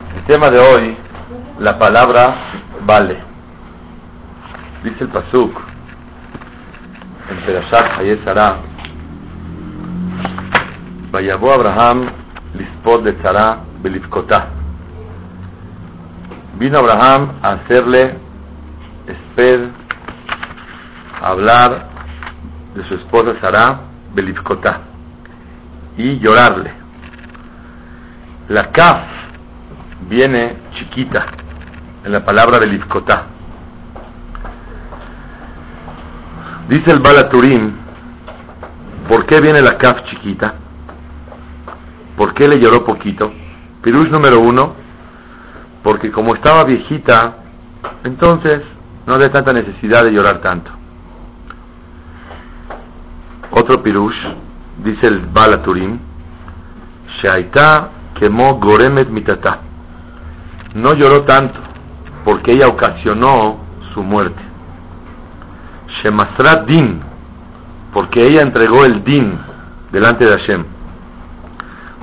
El tema de hoy, la palabra vale. Dice el Pasuk en Perashat Hayesara, Vayabó Abraham lispod de Tzara belifkotá. Vino Abraham a hacerle esped, a hablar de su esposa Sara belifkotá y llorarle. La kaf viene chiquita en la palabra del Ifkotá. Dice el Balaturim, ¿por qué viene la kaf chiquita? ¿Por qué le lloró poquito? Pirush número uno, porque como estaba viejita, entonces no había tanta necesidad de llorar tanto. Otro pirush, dice el Balaturim, Shaita kemo goremet mitata no lloró tanto porque ella ocasionó su muerte. Shemasrat din, porque ella entregó el din delante de Hashem.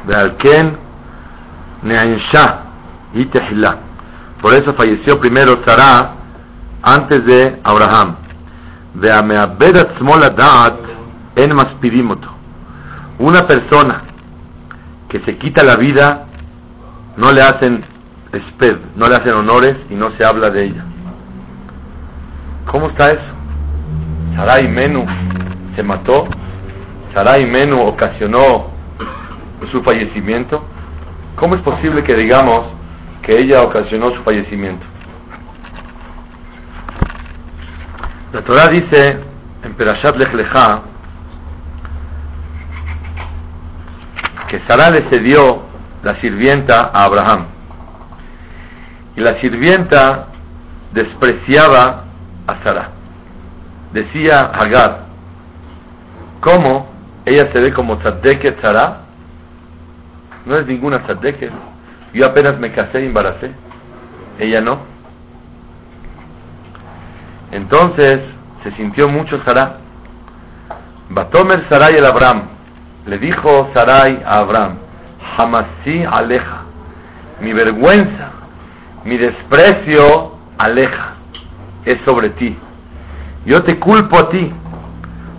Bealken neansha y tehila. Por eso falleció primero Sarah antes de Abraham. en maspidimoto. Una persona que se quita la vida no le hacen no le hacen honores y no se habla de ella. ¿Cómo está eso? Sarai Menu se mató, Sarai Menu ocasionó su fallecimiento. ¿Cómo es posible que digamos que ella ocasionó su fallecimiento? La Torah dice en Perashat Lech que Sara le cedió la sirvienta a Abraham. Y la sirvienta despreciaba a Sara. Decía Hagar, ¿cómo ella se ve como Tzadeket Sara? No es ninguna Tzadeket. Yo apenas me casé y embaracé. Ella no. Entonces se sintió mucho Sara. Batomer Sarai el Abraham. Le dijo Sarai a Abraham, Hamasi aleja. Mi vergüenza mi desprecio aleja, es sobre ti. Yo te culpo a ti,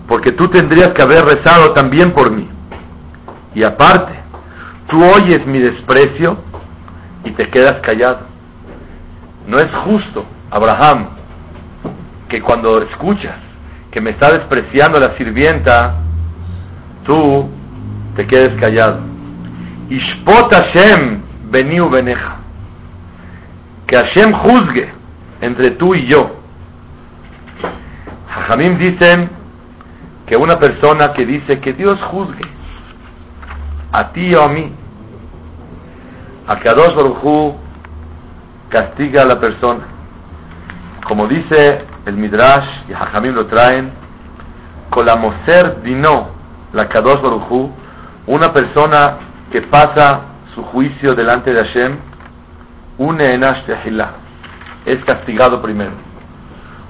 porque tú tendrías que haber rezado también por mí. Y aparte, tú oyes mi desprecio y te quedas callado. No es justo, Abraham, que cuando escuchas que me está despreciando la sirvienta, tú te quedes callado. Ishpot Hashem beneja que Hashem juzgue entre tú y yo. Jajamim dicen que una persona que dice que Dios juzgue a ti o a mí, a Kadosh Baruj castiga a la persona. Como dice el Midrash y Jajamim lo traen, con la Moser Dino, la Kadosh Baruj una persona que pasa su juicio delante de Hashem, une es castigado primero.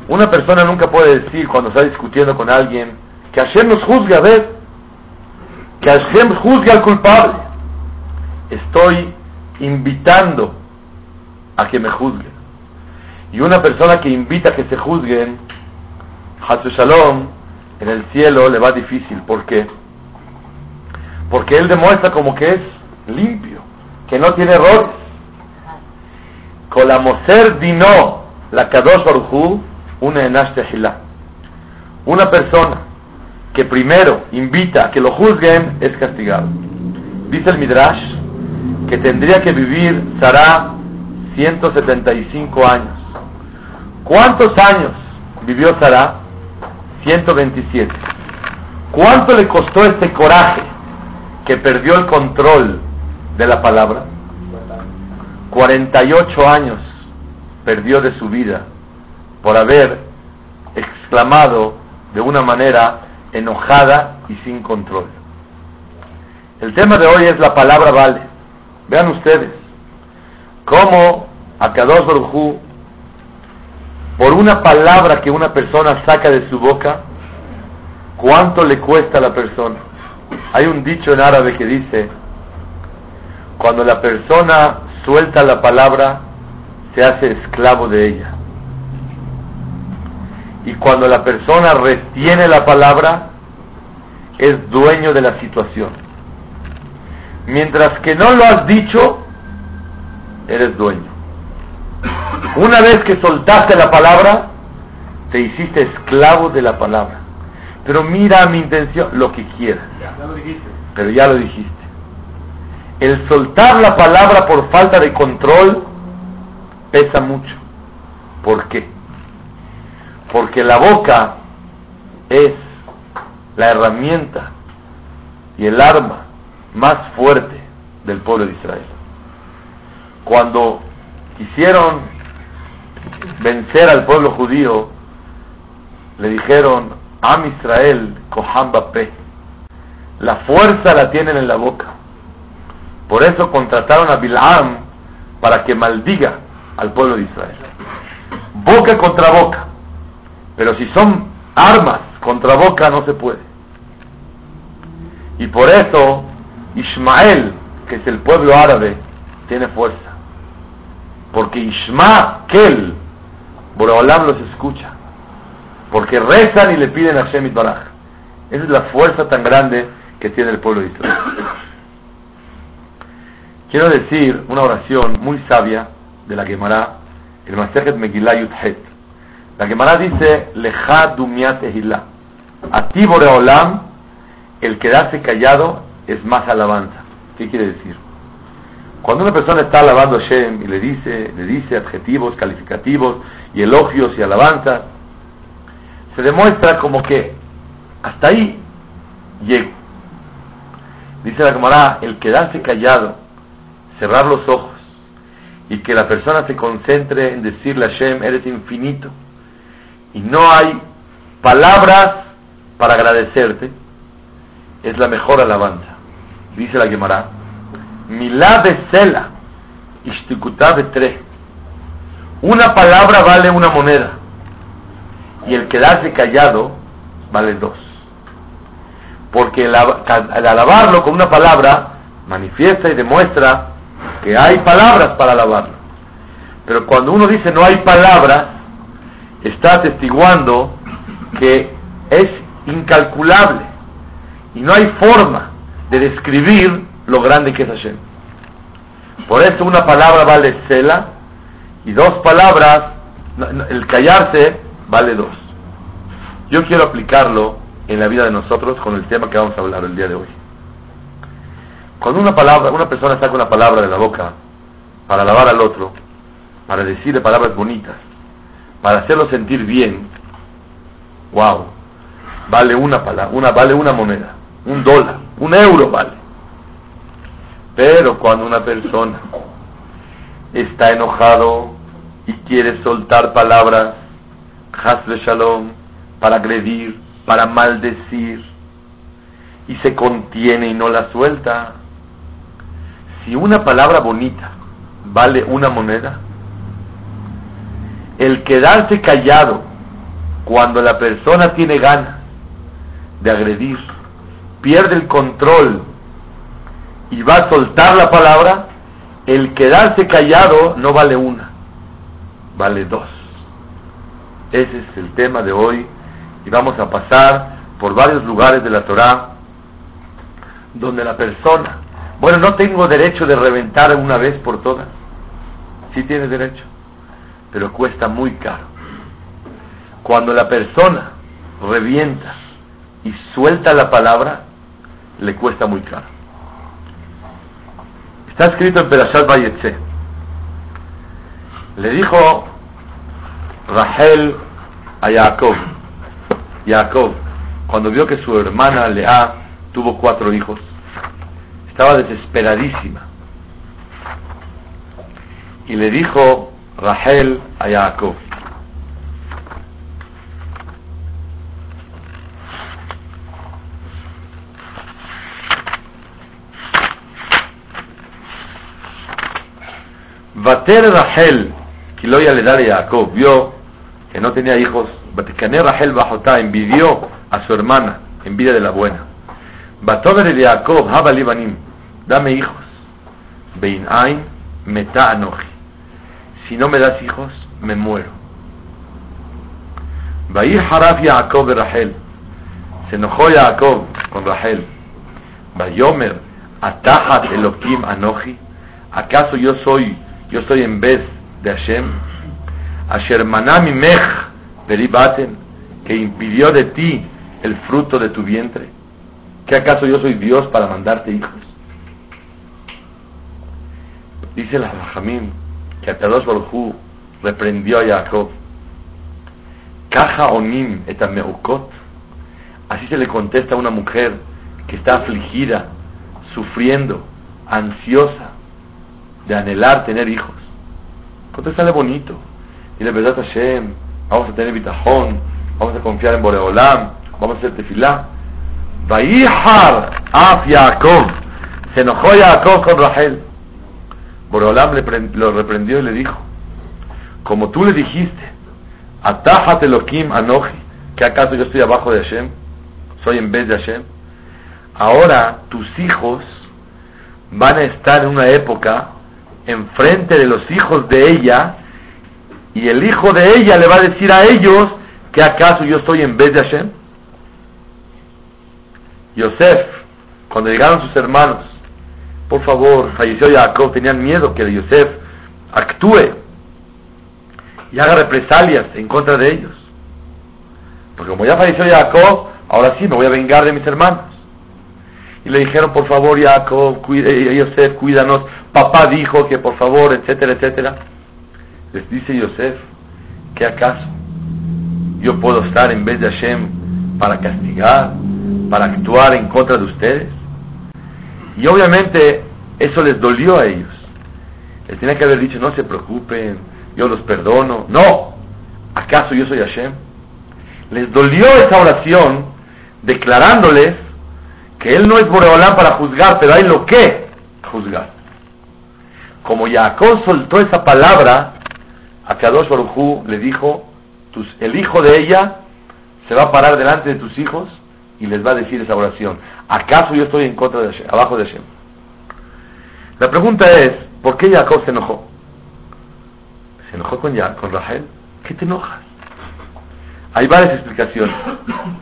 Una persona nunca puede decir cuando está discutiendo con alguien que Hashem nos juzgue a ver, que Hashem juzgue al culpable. Estoy invitando a que me juzguen. Y una persona que invita a que se juzguen, Hasu Shalom, en el cielo le va difícil. ¿Por qué? Porque él demuestra como que es limpio, que no tiene errores moser dino la kadosh baruchu una enash Una persona que primero invita a que lo juzguen es castigado. Dice el Midrash que tendría que vivir Sarah 175 años. ¿Cuántos años vivió Sarah? 127. ¿Cuánto le costó este coraje que perdió el control de la palabra? 48 años perdió de su vida por haber exclamado de una manera enojada y sin control. El tema de hoy es la palabra vale. Vean ustedes cómo Akadosh Baruj por una palabra que una persona saca de su boca, ¿cuánto le cuesta a la persona? Hay un dicho en árabe que dice, cuando la persona suelta la palabra, se hace esclavo de ella. Y cuando la persona retiene la palabra, es dueño de la situación. Mientras que no lo has dicho, eres dueño. Una vez que soltaste la palabra, te hiciste esclavo de la palabra. Pero mira mi intención, lo que quieras. Pero ya lo dijiste. El soltar la palabra por falta de control pesa mucho. ¿Por qué? Porque la boca es la herramienta y el arma más fuerte del pueblo de Israel. Cuando quisieron vencer al pueblo judío, le dijeron, Am Israel, Koham la fuerza la tienen en la boca. Por eso contrataron a Bilam para que maldiga al pueblo de Israel. Boca contra boca. Pero si son armas contra boca no se puede. Y por eso Ismael, que es el pueblo árabe, tiene fuerza. Porque Ismael, Boreolam los escucha. Porque rezan y le piden a Shemit Baraj. Esa es la fuerza tan grande que tiene el pueblo de Israel. Quiero decir una oración muy sabia de la Gemara, el Masejet Megillah Yudhet. La Gemara dice, Lecha Dumiat A ti, Boreolam, el quedarse callado es más alabanza. ¿Qué quiere decir? Cuando una persona está alabando a Shem y le dice, le dice adjetivos, calificativos y elogios y alabanzas, se demuestra como que hasta ahí llego. Dice la Gemara, el quedarse callado, cerrar los ojos y que la persona se concentre en decirle a Hashem, eres infinito. Y no hay palabras para agradecerte, es la mejor alabanza. Dice la Gemara, Milá Sela, de tre. Una palabra vale una moneda y el quedarse callado vale dos. Porque el, al alabarlo con una palabra manifiesta y demuestra que hay palabras para alabarlo. Pero cuando uno dice no hay palabras, está atestiguando que es incalculable y no hay forma de describir lo grande que es Hashem. Por eso una palabra vale cela y dos palabras, el callarse vale dos. Yo quiero aplicarlo en la vida de nosotros con el tema que vamos a hablar el día de hoy. Cuando una palabra, una persona saca una palabra de la boca para alabar al otro, para decirle palabras bonitas, para hacerlo sentir bien, wow, vale una palabra, una vale una moneda, un dólar, un euro vale. Pero cuando una persona está enojado y quiere soltar palabras, hasle shalom, para agredir, para maldecir, y se contiene y no la suelta, si una palabra bonita vale una moneda, el quedarse callado cuando la persona tiene ganas de agredir, pierde el control y va a soltar la palabra, el quedarse callado no vale una, vale dos. Ese es el tema de hoy y vamos a pasar por varios lugares de la Torah donde la persona bueno, no tengo derecho de reventar una vez por todas. Sí tienes derecho, pero cuesta muy caro. Cuando la persona revienta y suelta la palabra, le cuesta muy caro. Está escrito en Perashat Bayetze. Le dijo Rahel a Jacob, Jacob, cuando vio que su hermana Lea tuvo cuatro hijos, estaba desesperadísima. Y le dijo Rahel a Jacob, Vater Rahel, Kiloya le dale a Jacob, vio que no tenía hijos, Vatikane Rahel Bajotá envidió a su hermana, envidia de la buena. Batover de Jacob, Habali Banim, dame hijos. Bein Ain, Meta Anoji. Si no me das hijos, me muero. Vaí Haraf Jacob de Rahel. Se enojó Jacob con Rahel. Vayomer, Atahat Elohim Anoji. ¿Acaso yo soy yo estoy en vez de Hashem, Asher manami mech Baten, que impidió de ti el fruto de tu vientre. ¿Qué acaso yo soy Dios para mandarte hijos? Dice la Rahamim que Akadosh Baruj reprendió a Jacob. Caja onim etameukot. Así se le contesta a una mujer que está afligida, sufriendo, ansiosa, de anhelar tener hijos. sale bonito. Y la verdad Hashem, vamos a tener bitajón, vamos a confiar en Boreolam, vamos a hacer tefilá. Vaihar af Jacob. Se enojó Jacob con Rahel. Boreolam le lo reprendió y le dijo, como tú le dijiste, Atajat Elohim Anoji, que acaso yo estoy abajo de Hashem, soy en vez de Hashem. Ahora tus hijos van a estar en una época enfrente de los hijos de ella y el hijo de ella le va a decir a ellos que acaso yo estoy en vez de Hashem. Yosef, cuando llegaron sus hermanos, por favor, falleció Jacob, tenían miedo que Yosef actúe y haga represalias en contra de ellos. Porque como ya falleció Jacob, ahora sí me voy a vengar de mis hermanos. Y le dijeron, por favor, Jacob, cuide, Yosef, cuídanos, papá dijo que por favor, etcétera, etcétera. Les dice Yosef, ¿qué acaso yo puedo estar en vez de Hashem para castigar, para actuar en contra de ustedes? Y obviamente eso les dolió a ellos. Les tenía que haber dicho, no se preocupen, yo los perdono. No, ¿acaso yo soy Hashem? Les dolió esa oración declarándoles que Él no es Boreolán para juzgar, pero hay lo que juzgar como Jacob soltó esa palabra, a Kadosh Baruj le dijo, el hijo de ella se va a parar delante de tus hijos y les va a decir esa oración. ¿Acaso yo estoy en contra de Hashem, abajo de Hashem? La pregunta es, ¿por qué Jacob se enojó? ¿Se enojó con, con Rahel? ¿Qué te enojas? Hay varias explicaciones.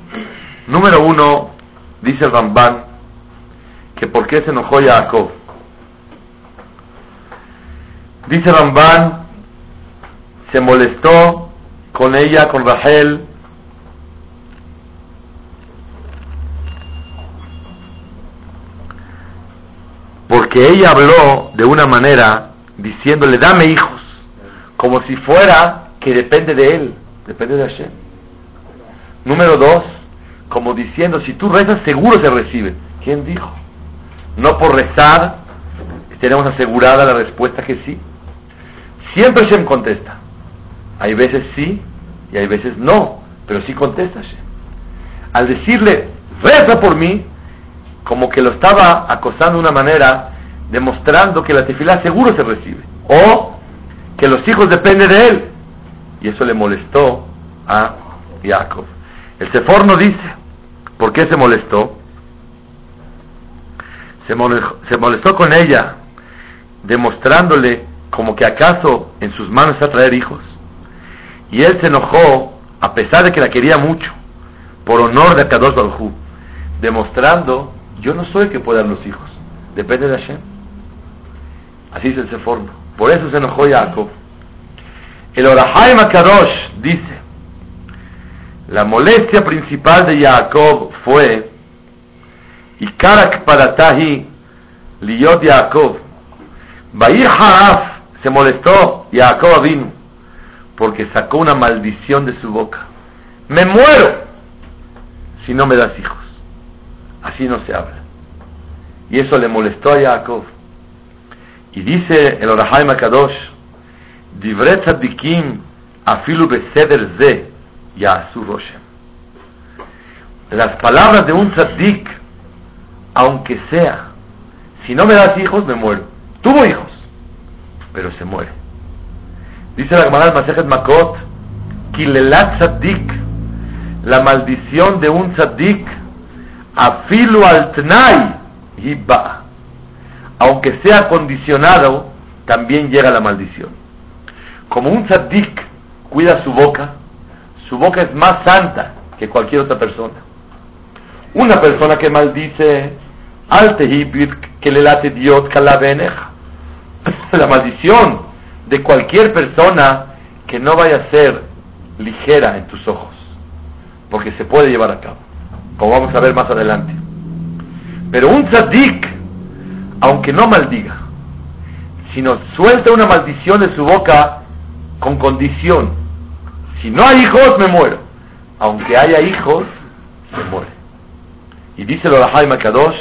Número uno, dice el Ramban, que por qué se enojó Jacob. Dice Ramban, se molestó con ella, con Rahel, porque ella habló de una manera diciéndole, dame hijos, como si fuera que depende de él, depende de Hashem. Número dos, como diciendo, si tú rezas seguro se recibe. ¿Quién dijo? No por rezar tenemos asegurada la respuesta que sí. Siempre Shem contesta. Hay veces sí y hay veces no, pero sí contesta Shem. Al decirle, reza por mí, como que lo estaba acosando de una manera demostrando que la tefilá seguro se recibe. O que los hijos dependen de él. Y eso le molestó a Jacob. El Sefor no dice por qué se molestó. Se molestó, se molestó con ella, demostrándole como que acaso en sus manos está traer hijos. Y él se enojó, a pesar de que la quería mucho, por honor de Kadosh Baruj demostrando, yo no soy el que puede dar los hijos, depende de Hashem. Así es el Seforno. Por eso se enojó Jacob. El Orahaim Kadosh dice, la molestia principal de Jacob fue, y Karak Paratahi, Liyot Jacob, Bair Haraf, se molestó Jacob vino porque sacó una maldición de su boca. Me muero si no me das hijos. Así no se habla. Y eso le molestó a Jacob. Y dice el Orahaim Kadosh, Divret tzadikim afilu beseder ze yasu roshem. Las palabras de un tzadik, aunque sea, si no me das hijos, me muero. Tuvo hijos, pero se muere. Dice la Gemara Masejet Makot, Kilelat tzadik, la maldición de un tzadik, afilu al tnai, hiba. Aunque sea condicionado, también llega la maldición. Como un tzaddik cuida su boca, su boca es más santa que cualquier otra persona. Una persona que maldice, al que le late Dios La maldición de cualquier persona que no vaya a ser ligera en tus ojos, porque se puede llevar a cabo, como vamos a ver más adelante. Pero un tzaddik, aunque no maldiga, sino suelta una maldición de su boca con condición. Si no hay hijos, me muero. Aunque haya hijos, se muere. Y dice el Jaime Kadosh,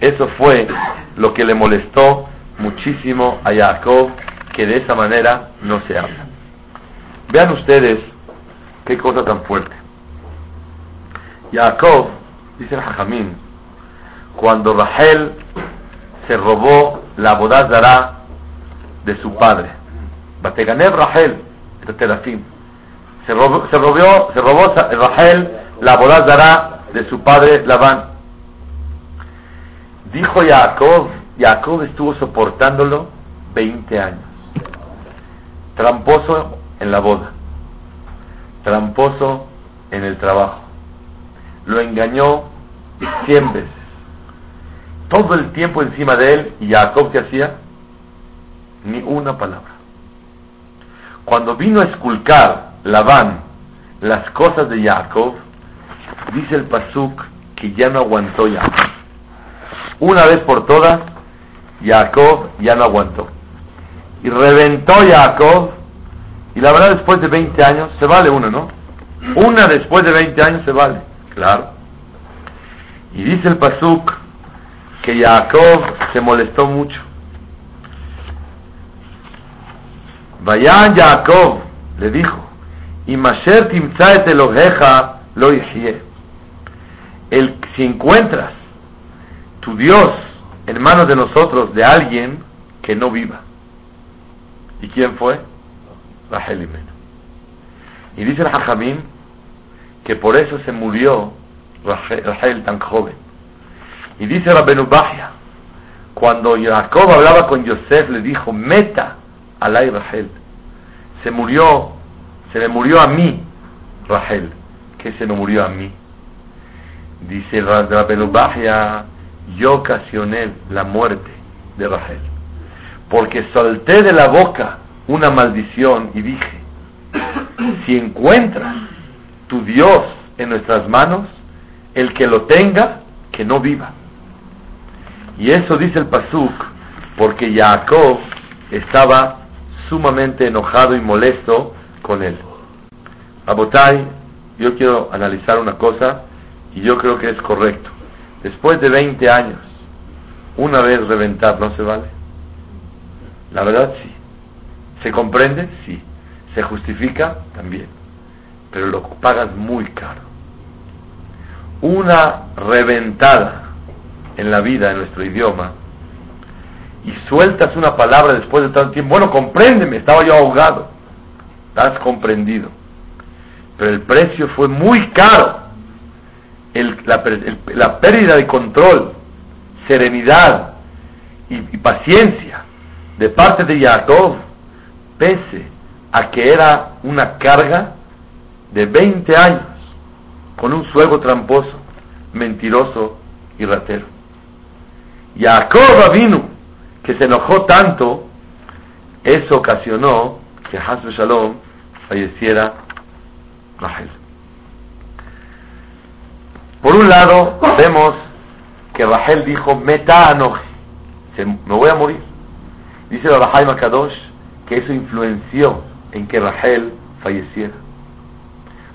eso fue lo que le molestó muchísimo a Jacob, que de esa manera no se habla. Vean ustedes qué cosa tan fuerte. Jacob, dice el Jajamín, cuando Rahel se robó la bodazara de su padre. Bateganev Rahel, Se robó, se robó, se robó Rahel la bodazara de su padre Labán. Dijo Jacob, Jacob estuvo soportándolo 20 años. Tramposo en la boda. Tramposo en el trabajo. Lo engañó 100 veces. Todo el tiempo encima de él, y Jacob que hacía ni una palabra. Cuando vino a esculcar Labán las cosas de Jacob, dice el Pasuk que ya no aguantó Jacob. Una vez por todas, Jacob ya no aguantó. Y reventó Jacob, y la verdad después de 20 años, se vale una, ¿no? Una después de 20 años se vale, claro. Y dice el Pasuk que Jacob se molestó mucho Vayan Jacob, le dijo, y Masher timzaet Eloheja lo El, si encuentras tu Dios en manos de nosotros, de alguien que no viva. ¿Y quién fue? Rachel y Y dice el Hajamim que por eso se murió Rachel tan joven. Y dice Rabbenu Bahia, cuando Jacob hablaba con Yosef, le dijo, meta Alay Rahel. Se murió, se le murió a mí, Rahel. que se me murió a mí? Dice Bahia, yo ocasioné la muerte de Rahel. Porque solté de la boca una maldición y dije, si encuentras tu Dios en nuestras manos, el que lo tenga, que no viva. Y eso dice el Pasuk, porque Jacob estaba sumamente enojado y molesto con él. Abotai, yo quiero analizar una cosa y yo creo que es correcto. Después de 20 años, una vez reventar no se vale. La verdad sí. ¿Se comprende? Sí. ¿Se justifica? También. Pero lo pagas muy caro. Una reventada en la vida, en nuestro idioma, y sueltas una palabra después de tanto tiempo, bueno, compréndeme, estaba yo ahogado. Estás comprendido. Pero el precio fue muy caro. la, pérdida de control, serenidad y, paciencia de parte de Jacob, pese a que era una carga de 20 años con un suegro tramposo, mentiroso y ratero. Jacob vino que se enojó tanto, eso ocasionó que Hasbe Shalom falleciera Rahel. Por un lado, vemos que Rahel dijo, Meta me voy a morir. Dice la Rahai Makadosh que eso influenció en que Rahel falleciera.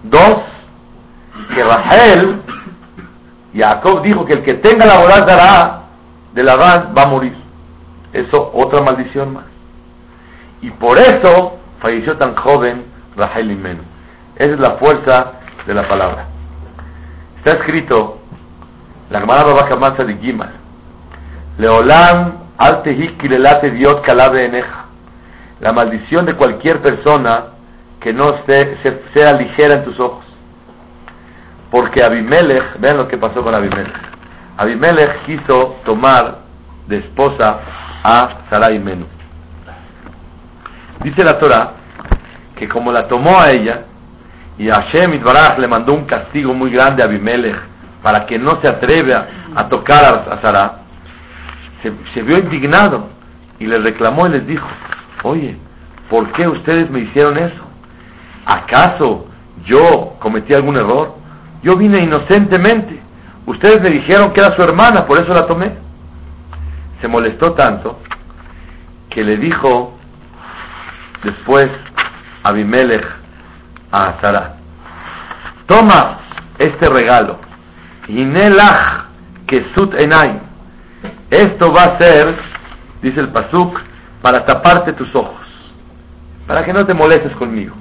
Dos, que Rahel, Jacob dijo que el que tenga la boda de Labán va a morir. Eso, otra maldición más. Y por eso falleció tan joven Rahel Imenu. Esa es la fuerza de la palabra. Está escrito, la Gemara Babaka de Gimal, Leolam al lelate diot eneja. La maldición de cualquier persona que no sea ligera en tus ojos. Porque Abimelech, vean lo que pasó con Abimelech. Abimelech quiso tomar de esposa a Sarai Menú. Dice la Torah que como la tomó a ella, y Hashem Itbaraj le mandó un castigo muy grande a Abimelech para que no se atreva a tocar a, Sarai, se, se vio indignado y le reclamó y les dijo, oye, ¿por qué ustedes me hicieron eso? ¿Acaso yo cometí algún error? Yo vine inocentemente. Ustedes me dijeron que era su hermana, por eso la tomé. Se molestó tanto que le dijo después Abimelech a Sara, toma este regalo, Inelach Kesut Enaim. Esto va a ser, dice el Pasuk, para taparte tus ojos, para que no te molestes conmigo.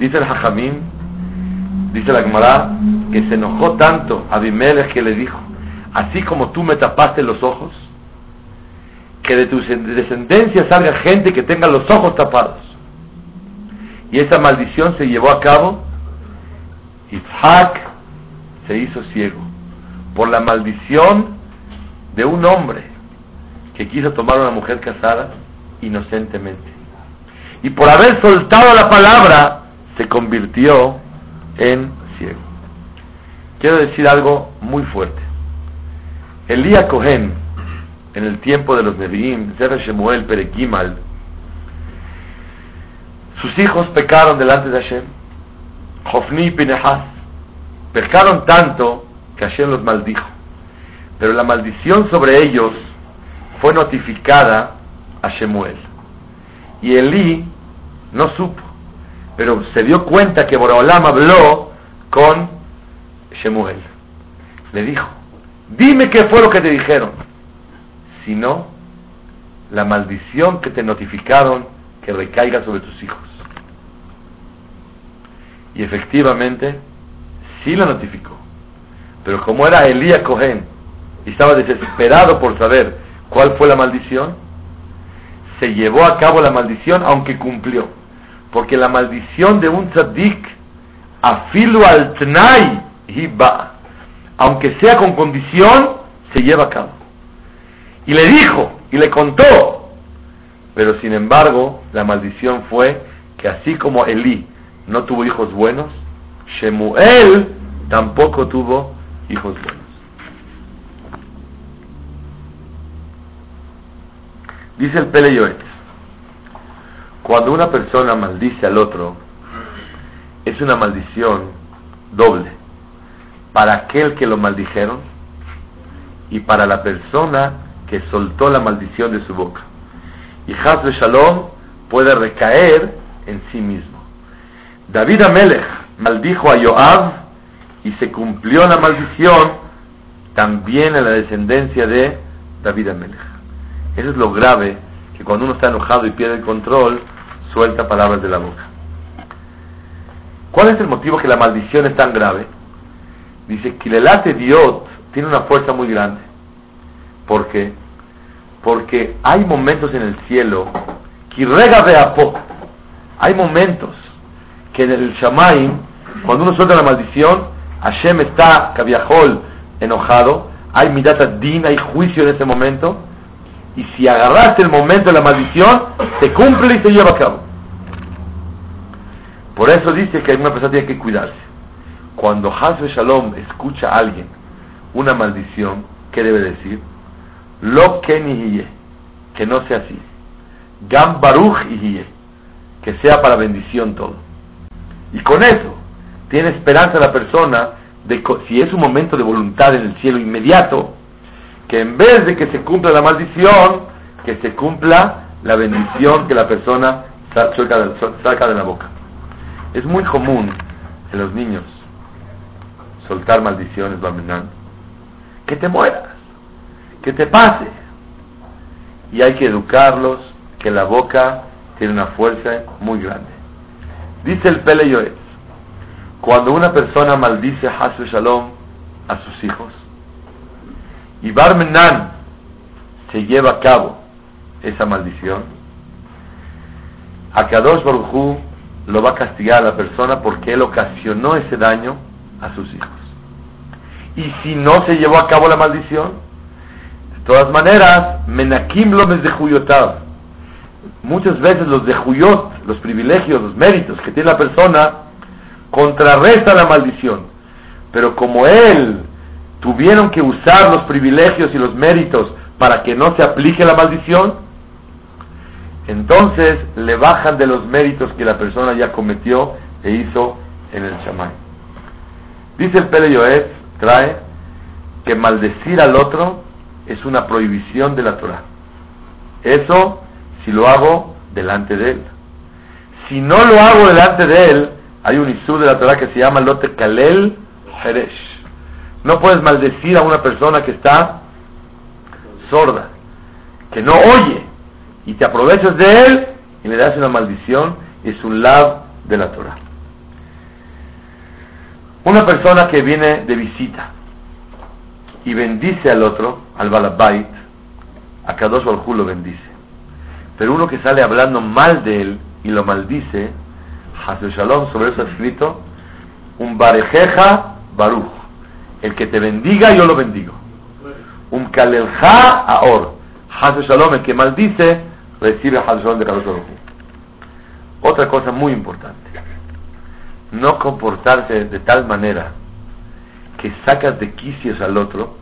Dice el Hajamim, dice la Gemara, que se enojó tanto a Abimelech que le dijo, así como tú me tapaste los ojos, que de tu descendencia salga gente que tenga los ojos tapados. Y esa maldición se llevó a cabo. Isaac se hizo ciego por la maldición de un hombre que quiso tomar a una mujer casada inocentemente. Y por haber soltado la palabra, se convirtió en ciego. Quiero decir algo muy fuerte. Elías Cohen, en el tiempo de los Nevi'im, Zer Shemuel Perekimal, sus hijos pecaron delante de Hashem, Hofni y Pinehas, pecaron tanto que Hashem los maldijo. Pero la maldición sobre ellos fue notificada a Shemuel. Y Elí no supo, pero se dio cuenta que Boraholam habló con Shemuel. Le dijo, dime qué fue lo que te dijeron. Si no, la maldición que te notificaron que recaiga sobre tus hijos. Y efectivamente, sí la notificó. Pero como era Elías Cohen y estaba desesperado por saber cuál fue la maldición, se llevó a cabo la maldición aunque cumplió. Porque la maldición de un tzaddik, afilu al tnai hiba, aunque sea con condición, se lleva a cabo. Y le dijo, y le contó, pero sin embargo, la maldición fue que así como Elí no tuvo hijos buenos, Shemuel tampoco tuvo hijos buenos. Dice el Pele cuando una persona maldice al otro, es una maldición doble, para aquel que lo maldijeron y para la persona que soltó la maldición de su boca. Y Hazbe Shalom puede recaer en sí mismo. David Amelech maldijo a Joab y se cumplió la maldición también en la descendencia de David Amelech. Eso es lo grave, que cuando uno está enojado y pierde el control, suelta palabras de la boca. ¿Cuál es el motivo que la maldición es tan grave? Dice que el late Dios tiene una fuerza muy grande. ¿Por qué? Porque hay momentos en el cielo, que rega de apo, hay momentos que en el Shamaim, cuando uno suelta la maldición, Hashem está, Kaviahol, enojado, hay midata din, hay juicio en ese momento, y si agarraste el momento de la maldición, se cumple y se lleva a cabo. Por eso dice que una persona tiene que cuidarse. Cuando Hasbe Shalom escucha a alguien una maldición, ¿qué debe decir? Lo que que no sea así. Gam Baruch que sea para bendición todo. Y con eso tiene esperanza la persona de si es un momento de voluntad en el cielo inmediato, que en vez de que se cumpla la maldición, que se cumpla la bendición que la persona saca de la boca. Es muy común en los niños soltar maldiciones, que te mueras, que te pase. Y hay que educarlos que la boca tiene una fuerza muy grande. Dice el Pele Yoetz, cuando una persona maldice Hasu Shalom a sus hijos, y Barmenan se lleva a cabo esa maldición, Akadosh Baruj lo va a castigar a la persona porque él ocasionó ese daño a sus hijos. Y si no se llevó a cabo la maldición, de todas maneras, Menakim Lomes de Juyotav, muchas veces los de Juyot, los privilegios, los méritos que tiene la persona, contrarresta la maldición. Pero como él tuvieron que usar los privilegios y los méritos para que no se aplique la maldición, entonces le bajan de los méritos que la persona ya cometió e hizo en el chamán. Dice el Pele Yoez, trae, que maldecir al otro es una prohibición de la Torah. Eso si lo hago delante de él. Si no lo hago delante de él, hay un isú de la Torah que se llama Lote Kalel Heresh. No puedes maldecir a una persona que está sorda, que no oye, y te aprovechas de él y le das una maldición, es un lab de la Torah. Una persona que viene de visita y bendice al otro, al Balabait, a Kadosh Baruj lo bendice. Pero uno que sale hablando mal de él y lo maldice, Hazel Shalom, sobre eso ha escrito, un Barejeja Baruch, el que te bendiga yo lo bendigo. Un Kalelja Aor, Hazel Shalom, el que maldice, recibe Hazel Shalom de Kadosh Otra cosa muy importante no comportarse de tal manera que sacas de quicios al otro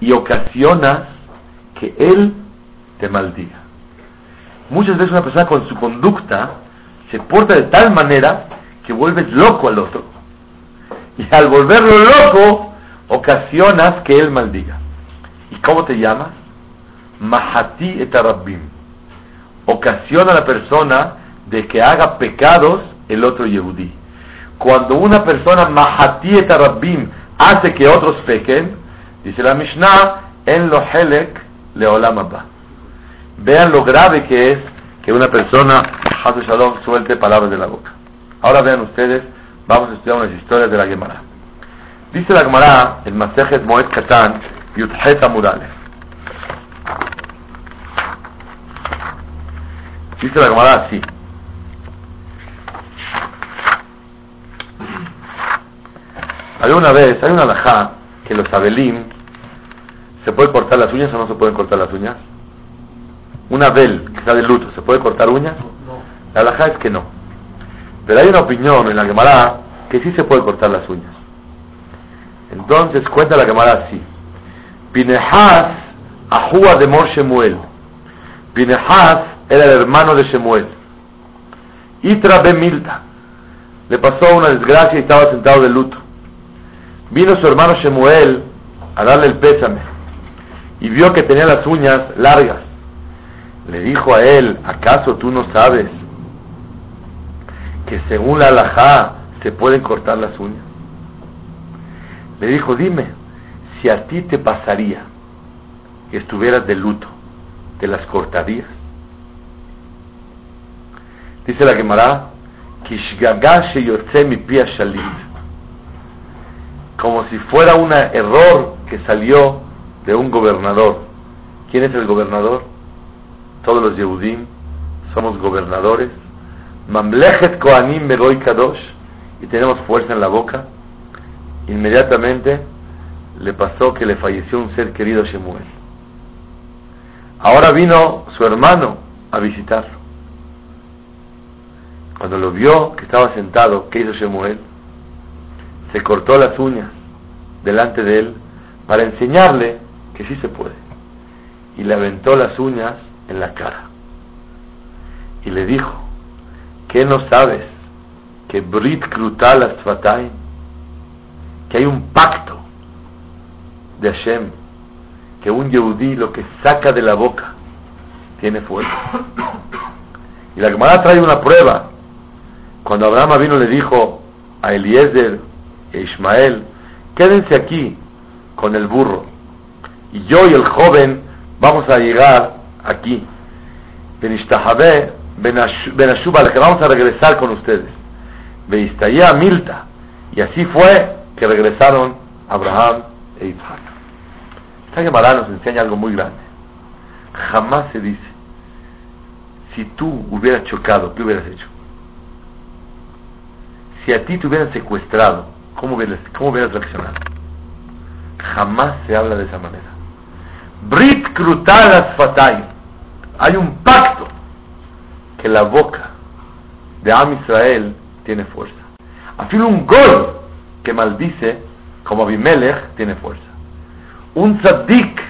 y ocasionas que él te maldiga. Muchas veces una persona con su conducta se porta de tal manera que vuelves loco al otro. Y al volverlo loco, ocasionas que él maldiga. ¿Y cómo te llamas? Mahati etarabim. Ocasiona a la persona de que haga pecados el otro Yehudí. Cuando una persona mahatiet rabbim hace que otros pequen, dice la Mishnah, en lo helek leolamaba. Vean lo grave que es que una persona, Shalom, suelte palabras de la boca. Ahora vean ustedes, vamos a estudiar unas historias de la Gemara. Dice la Gemara, el Masejet Moed Katan, Yudhet Amurales. Dice la Gemara así. Había una vez, hay una alajá que los abelim se puede cortar las uñas o no se pueden cortar las uñas. Una abel que está de luto, ¿se puede cortar uñas? La alajá es que no. Pero hay una opinión en la Gemara que sí se puede cortar las uñas. Entonces cuenta la Gemara así. Pinehas ajúa de Mor Shemuel. Pinehas era el hermano de Shemuel. Itra Milta. Le pasó una desgracia y estaba sentado de luto. Vino su hermano Shemuel a darle el pésame y vio que tenía las uñas largas. Le dijo a él, ¿acaso tú no sabes que según la alajá se pueden cortar las uñas? Le dijo, dime, si a ti te pasaría que estuvieras de luto, ¿te las cortarías? Dice la Gemara, como si fuera un error que salió de un gobernador. ¿Quién es el gobernador? Todos los Yehudim somos gobernadores. Mamlechet Koanim Begoy Kadosh y tenemos fuerza en la boca. Inmediatamente le pasó que le falleció un ser querido Shemuel. Ahora vino su hermano a visitarlo. Cuando lo vio que estaba sentado, ¿qué hizo Shemuel? se cortó las uñas delante de él para enseñarle que sí se puede. Y le aventó las uñas en la cara. Y le dijo, ¿qué no sabes? Que Brit Krutal Asfatay, que hay un pacto de Hashem, que un Yehudí lo que saca de la boca tiene fuerza. Y la Gemara trae una prueba. Cuando Abraham vino le dijo a Eliezer, Ismael, quédense aquí con el burro. Y yo y el joven vamos a llegar aquí. Benashuba, que vamos a regresar con ustedes. Veistaya Milta. Y así fue que regresaron Abraham e Isaac. Esta Gemara nos enseña algo muy grande. Jamás se dice, si tú hubieras chocado, ¿qué hubieras hecho? Si a ti te hubieran secuestrado, ¿cómo hubieras, cómo hubieras reaccionado? Jamás se habla de esa manera. Brit Krutalas Fatay. Hay un pacto que la boca de Am Israel tiene fuerza. Afilo un gol que maldice, como Abimelech, tiene fuerza. Un tzaddik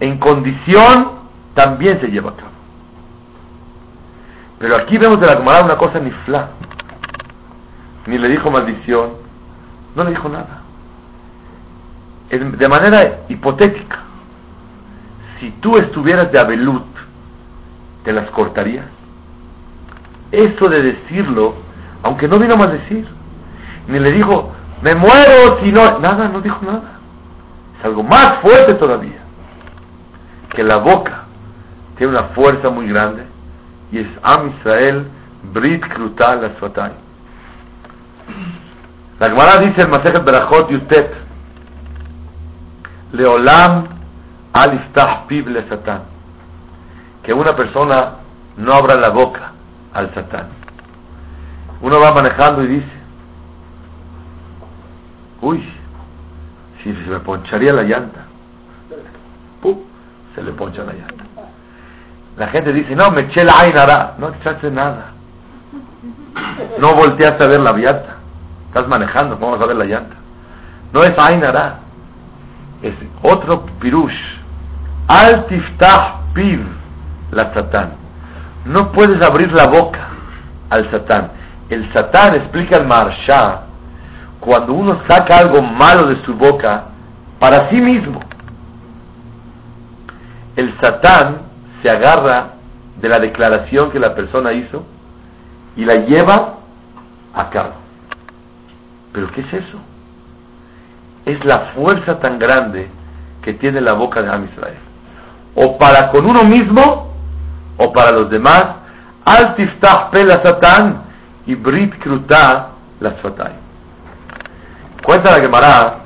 en condición también se lleva a cabo. Pero aquí vemos de la Gemara una cosa ni fla. Ni le dijo maldición, no le dijo nada. De manera hipotética, si tú estuvieras de Abelut, ¿te las cortarías? Eso de decirlo, aunque no vino más decir, ni le dijo, me muero si no, nada, no dijo nada. Es algo más fuerte todavía, que la boca tiene una fuerza muy grande y es Am Israel Brit Krutal Asfatay. La Gemara dice el Masejet Berachot Yutet Leolam Al Iftah Pib Le Satán que una persona no abra la boca al Satán. Uno va manejando y dice, uy, si se me poncharía la llanta, ¡pum! se le poncha la llanta. La gente dice, no, me eché la ainara, no echaste nada. No volteaste a ver la llanta. Estás manejando, vamos a ver la llanta. No es ainara, es otro pirush. Al tiftah piv la satán. No puedes abrir la boca al satán. El satán, explica el marsha, cuando uno saca algo malo de su boca para sí mismo. El satán se agarra de la declaración que la persona hizo y la lleva a cabo. ¿Pero qué es eso? Es la fuerza tan grande que tiene la boca de Am Israel. O para con uno mismo o para los demás. Al tiftah pela satán y brit kruta las fatay. Cuenta la Gemara,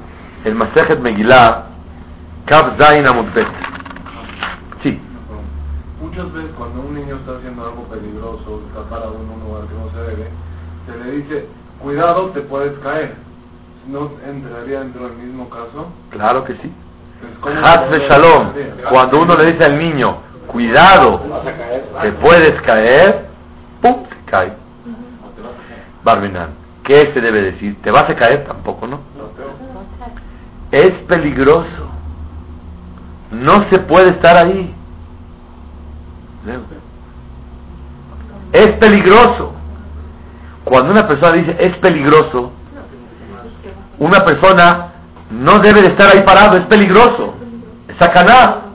el Masejet Megillah, Kav Zain Amudbet. Sí. Muchas veces cuando un niño está haciendo algo peligroso, está parado en un lugar que no se debe, se le dice, cuidado, te puedes caer. ¿No entraría dentro del mismo caso? Claro que sí. Entonces, ¿cómo Haz de shalom. Cuando uno le dice al niño, cuidado, te puedes caer, ¡pum! se cae. Barminan. ¿Qué se debe decir? ¿Te vas a caer? Tampoco, ¿no? Es peligroso. No se puede estar ahí. Es peligroso. Cuando una persona dice es peligroso, una persona no debe de estar ahí parado, es peligroso. Es sacaná.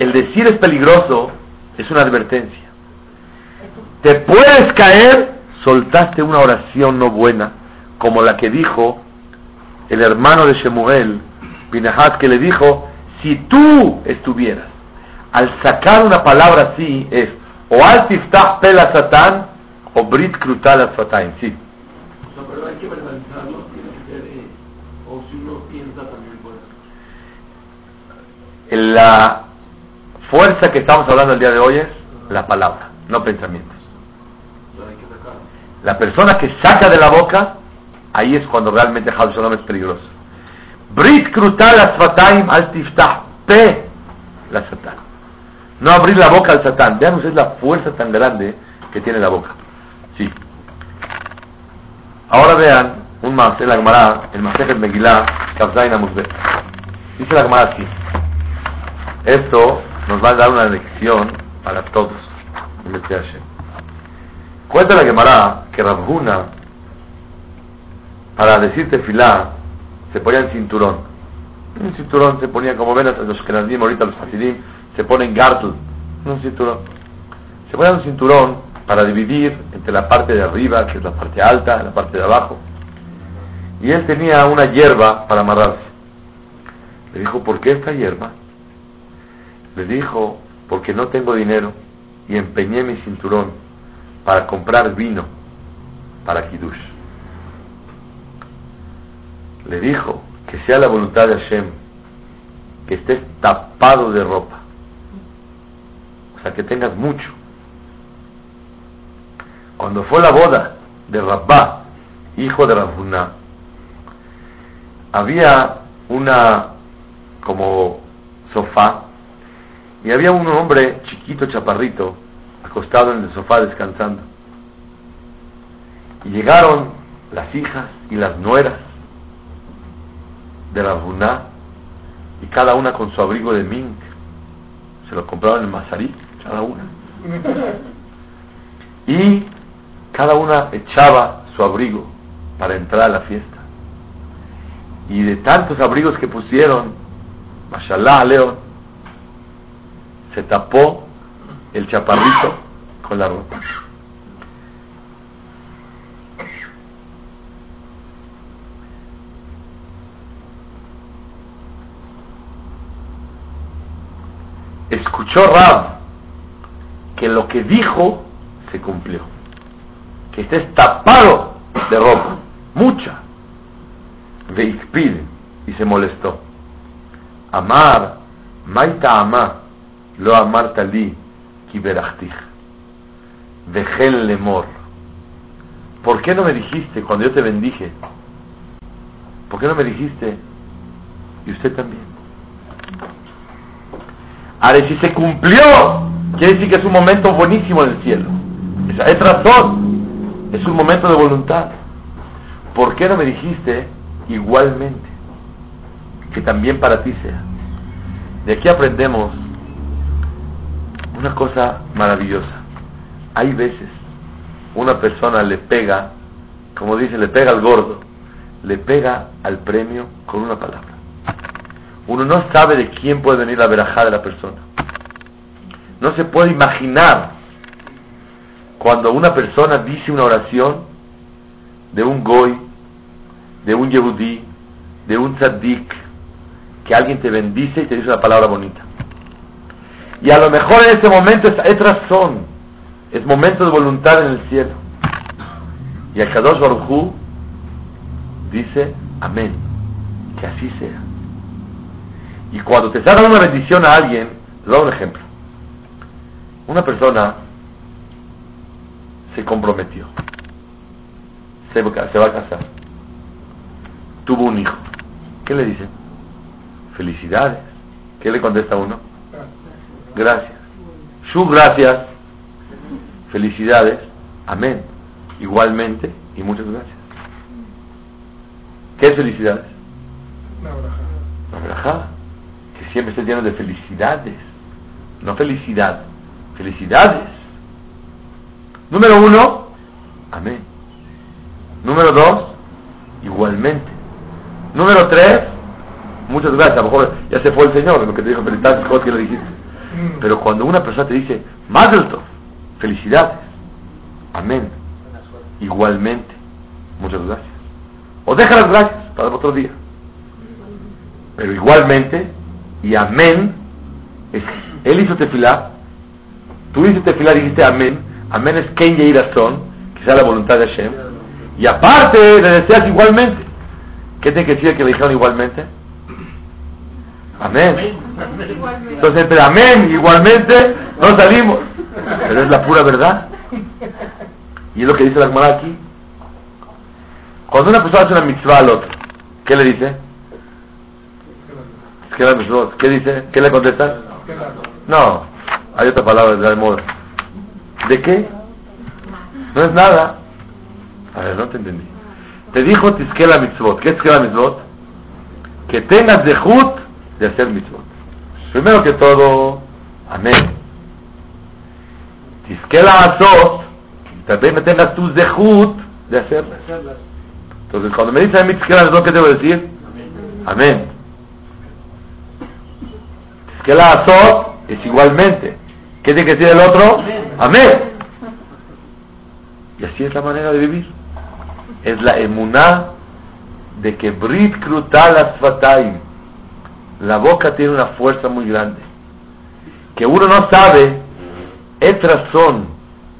El decir es peligroso es una advertencia. Te puedes caer, soltaste una oración no buena, como la que dijo el hermano de Shemuel, Pinahas, que le dijo, si tú estuvieras, al sacar una palabra así, es o al tiftah pela satán o brit krutal asfataim, sí. No, pero hay que verbalizarlo, tiene que ser, eh, o si uno piensa también puede. La fuerza que estamos hablando el día de hoy es la palabra, no pensamientos. La persona que saca de la boca, ahí es cuando realmente Hal Shalom es peligroso. Brit krutal asfataim al tiftah pe la satán. No abrir la boca al satán. Vean ustedes la fuerza tan grande que tiene la boca. Sí. Ahora vean un más la Gemara, el Masejet Megillah, Kavzain Amuzbet. Dice la Gemara así. Esto nos va a dar una lección para todos. Cuenta la Gemara que Rabhuna, para decir tefilá, se ponía el cinturón. Un cinturón se ponía, como ven los que nos ahorita, los hasidim, se ponen gartel, un cinturón. Se ponía un cinturón para dividir entre la parte de arriba, que es la parte alta, la parte de abajo. Y él tenía una hierba para amarrarse. Le dijo, ¿por qué esta hierba? Le dijo, porque no tengo dinero y empeñé mi cinturón para comprar vino para Kiddush. Le dijo que sea la voluntad de Hashem que estés tapado de ropa, o sea, que tengas mucho. Cuando fue la boda de Rabba, hijo de Rabbuna, había una como sofá y había un hombre chiquito, chaparrito, acostado en el sofá descansando. Y llegaron las hijas y las nueras de la y cada una con su abrigo de mink. Se lo compraron en Mazarí, cada una. Y cada una echaba su abrigo para entrar a la fiesta. Y de tantos abrigos que pusieron, mashallah, León, se tapó el chaparrito con la ropa. Escuchó Rab que lo que dijo se cumplió. Que estés tapado de ropa, mucha. Veikpid, y se molestó. Amar, maita amar lo amarta li kiberachtich. Dejel lemor. ¿Por qué no me dijiste cuando yo te bendije? ¿Por qué no me dijiste? Y usted también. Ahora, si se cumplió, quiere decir que es un momento buenísimo en el cielo. Es, es razón. Es un momento de voluntad. ¿Por qué no me dijiste igualmente? Que también para ti sea. De aquí aprendemos una cosa maravillosa. Hay veces una persona le pega, como dice, le pega al gordo, le pega al premio con una palabra. Uno no sabe de quién puede venir la verajá de la persona. No se puede imaginar cuando una persona dice una oración de un goy, de un yehudí, de un tzaddik, que alguien te bendice y te dice una palabra bonita. Y a lo mejor en ese momento es, razón, es momento de voluntad en el cielo. Y a Kadosh Baruj dice, amén, que así sea. Y cuando te está una bendición a alguien, le doy un ejemplo. Una persona se comprometió, se, se va a casar, tuvo un hijo. ¿Qué le dice? Felicidades. ¿Qué le contesta uno? Gracias. Su gracias, felicidades, amén. Igualmente y muchas gracias. ¿Qué es felicidades? La braja. Que siempre esté lleno de felicidades. No felicidad, felicidades. Número uno, amén. Número dos, igualmente. Número tres, muchas gracias. A lo mejor ya se fue el Señor, lo que te dijo felicidades, que le dijiste. Pero cuando una persona te dice, Mazel felicidades, amén, igualmente, muchas gracias. O deja las gracias para otro día. Pero igualmente, y amén, es, él hizo tefilá, tú hiciste tefilá, dijiste amén, amén es Ken Son, que sea la voluntad de Hashem, y aparte le deseas igualmente. ¿Qué tiene que decir que le dijeron igualmente? Amén. Entonces entre amén igualmente no salimos. Pero es la pura verdad. Y es lo que dice la Gemara aquí. Cuando una persona hace una mitzvah al otro, ¿qué le dice? ¿Qué dice? ¿Qué le contesta? No, hay otra palabra de moda. ¿De qué? No es nada. A ver, no te entendí. Te dijo Tisquela Mitzvot. ¿Qué es Tisquela Mitzvot? Que tengas de Jut de hacer mitzvot. Primero que todo, amén. Tisquela Azot, también tengas tu zehut de hacerlas. Entonces, cuando me dicen Tisquela Azot, ¿qué debo decir? Amén. Tisquela Azot es igualmente. ¿Qué tiene que decir el otro? Amén. Y así es la manera de vivir. Es la emuná de que Brit Krutal la boca tiene una fuerza muy grande. Que uno no sabe es razón,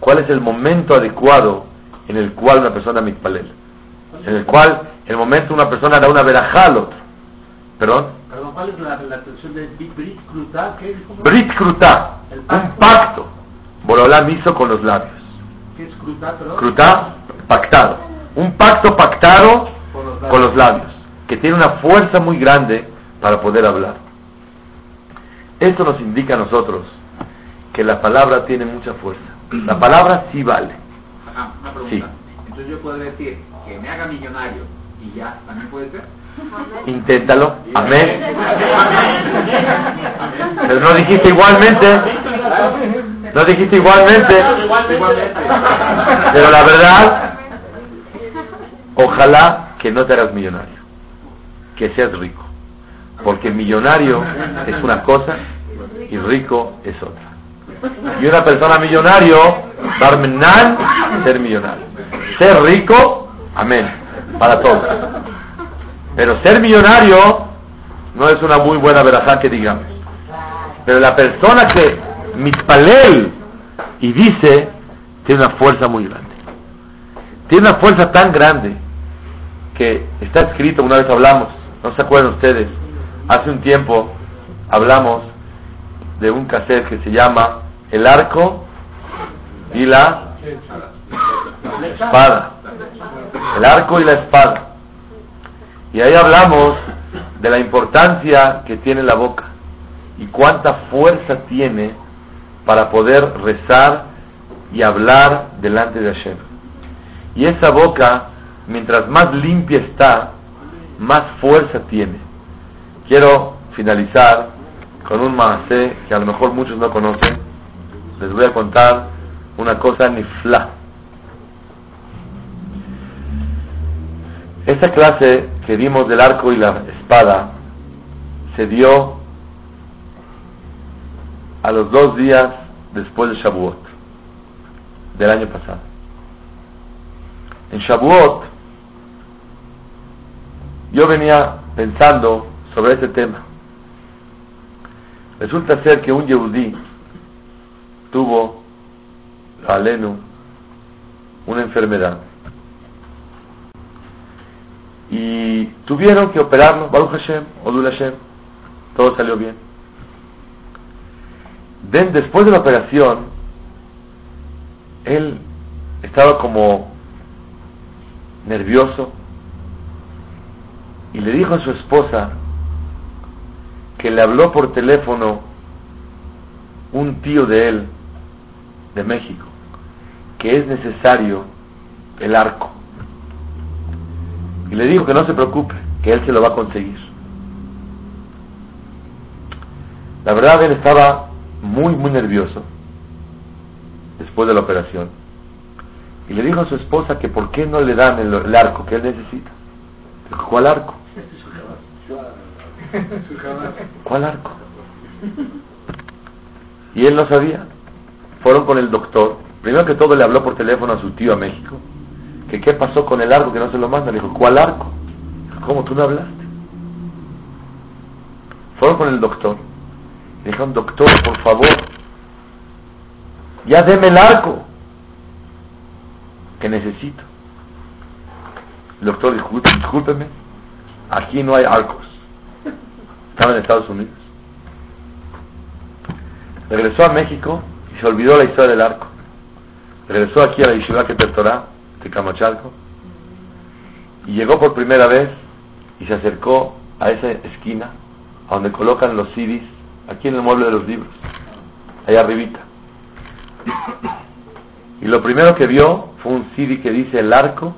cuál es el momento adecuado en el cual una persona mitpalel. En el cual, el momento una persona da una verajá al otro. ¿Perdón? Perdón, ¿cuál es la, la traducción de Brit Kruta? ¿Qué dijo? Brit Krutá, un pacto. Borolam hizo con los labios. ¿Qué es Kruta, perdón? Krutá, pactado. Un pacto pactado Con los con los labios, que tiene una fuerza muy grande para poder hablar. Esto nos indica a nosotros que la palabra tiene mucha fuerza. La palabra sí vale. Ajá, una pregunta. Sí. Entonces yo puedo decir que me haga millonario y ya, ¿también puede ser? Inténtalo. Amén. Pero no dijiste igualmente. No dijiste igualmente. Pero la verdad, ojalá que no te hagas millonario. Que seas rico. Porque millonario es una cosa y rico es otra. Y una persona millonario, Barmenan, ser millonario. Ser rico, amén, para todos. Pero ser millonario no es una muy buena verajá que digamos. Pero la persona que mitpalel y dice, tiene una fuerza muy grande. Tiene una fuerza tan grande que está escrito, una vez hablamos, no se acuerdan ustedes, hace un tiempo hablamos de un cassette que se llama El arco y la espada. El arco y la espada. Y ahí hablamos de la importancia que tiene la boca y cuánta fuerza tiene para poder rezar y hablar delante de Hashem. Y esa boca, mientras más limpia está, más fuerza tiene. Quiero finalizar con un maasé que a lo mejor muchos no conocen. Les voy a contar una cosa nifla. Esta clase que dimos del arco y la espada se dio a los dos días después de Shavuot del año pasado. En Shavuot yo venía pensando sobre este tema. Resulta ser que un Yehudí tuvo, alenu, una enfermedad y tuvieron que operarlo, Baruch Hashem, Odul Hashem, todo salió bien. Después de la operación, él estaba como nervioso y le dijo a su esposa que le habló por teléfono un tío de él, de México, que es necesario el arco. Y le dijo que no se preocupe, que él se lo va a conseguir. La verdad, él estaba muy, muy nervioso después de la operación. Y le dijo a su esposa que por qué no le dan el, arco que él necesita. Dijo, ¿cuál arco? ¿Cuál arco? Y él no sabía. Fueron con el doctor. Primero que todo le habló por teléfono a su tío a México. Que qué pasó con el arco que no se lo manda. Le dijo, ¿cuál arco? ¿cómo tú no hablaste? Fueron con el doctor. Le dijeron, doctor, por favor, ya deme el arco que necesito. El doctor dijo, discúlpeme, aquí no hay arcos. Estaba en Estados Unidos. Regresó a México y se olvidó la historia del arco. Regresó aquí a la Yeshiva Torah de Camachalco y llegó por primera vez y se acercó a esa esquina a donde colocan los CDs, aquí en el mueble de los libros, allá arribita. Y lo primero que vio fue un CD que dice el arco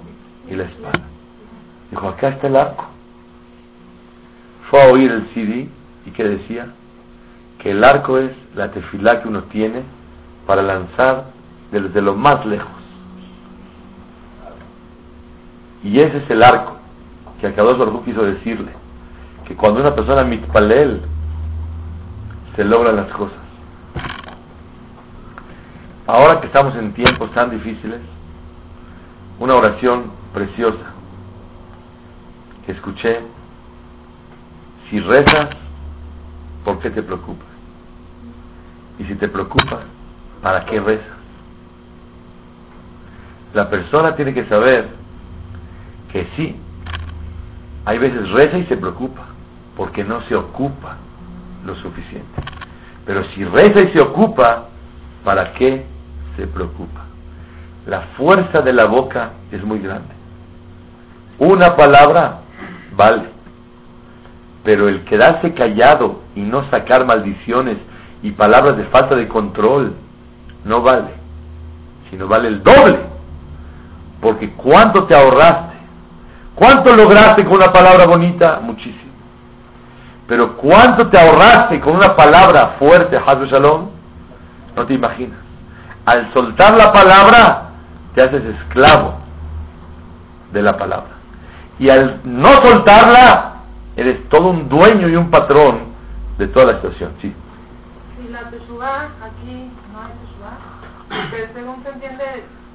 y la espada. Dijo, acá está el arco. Fue a oír el CD y que decía que el arco es la tefilá que uno tiene para lanzar desde lo más lejos. Y ese es el arco que Akadosh Baruj quiso decirle, que cuando una persona mitpalel se logran las cosas. Ahora que estamos en tiempos tan difíciles, una oración preciosa que escuché, si rezas, ¿por qué te preocupas? Y si te preocupas, ¿para qué reza? La persona tiene que saber que sí, hay veces reza y se preocupa, porque no se ocupa lo suficiente. Pero si reza y se ocupa, ¿para qué se preocupa? La fuerza de la boca es muy grande. Una palabra vale. Pero el quedarse callado y no sacar maldiciones y palabras de falta de control no vale, sino vale el doble. Porque ¿cuánto te ahorraste? ¿Cuánto lograste con una palabra bonita? Muchísimo. Pero ¿cuánto te ahorraste con una palabra fuerte, Hazu Shalom? No te imaginas. Al soltar la palabra, te haces esclavo de la palabra. Y al no soltarla, eres todo un dueño y un patrón de toda la situación. Sí. Si la teshuva, aquí no hay teshuva, pero según se entiende,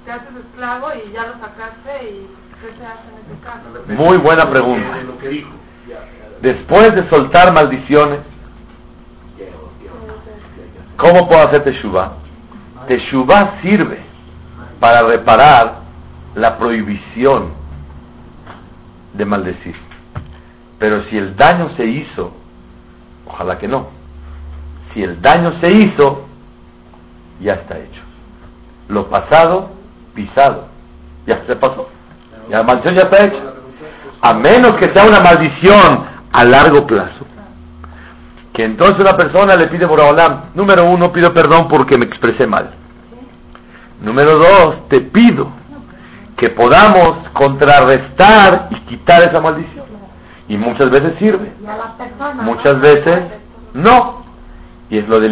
te haces esclavo y ya lo sacaste y ¿qué se hace en ese caso? Muy buena pregunta. Después de soltar maldiciones. ¿cómo puedo hacer teshuva? Teshuva sirve para reparar la prohibición de maldecir. Pero si el daño se hizo, ojalá que no, si el daño se hizo, ya está hecho. Lo pasado, pisado. Ya se pasó. Ya la maldición ya está hecha. A menos que sea una maldición a largo plazo. Que entonces una persona le pide por Olam, número uno, pido perdón porque me expresé mal. Número dos, te pido que podamos contrarrestar y quitar esa maldición. Y muchas veces sirve, muchas veces no. Y es lo del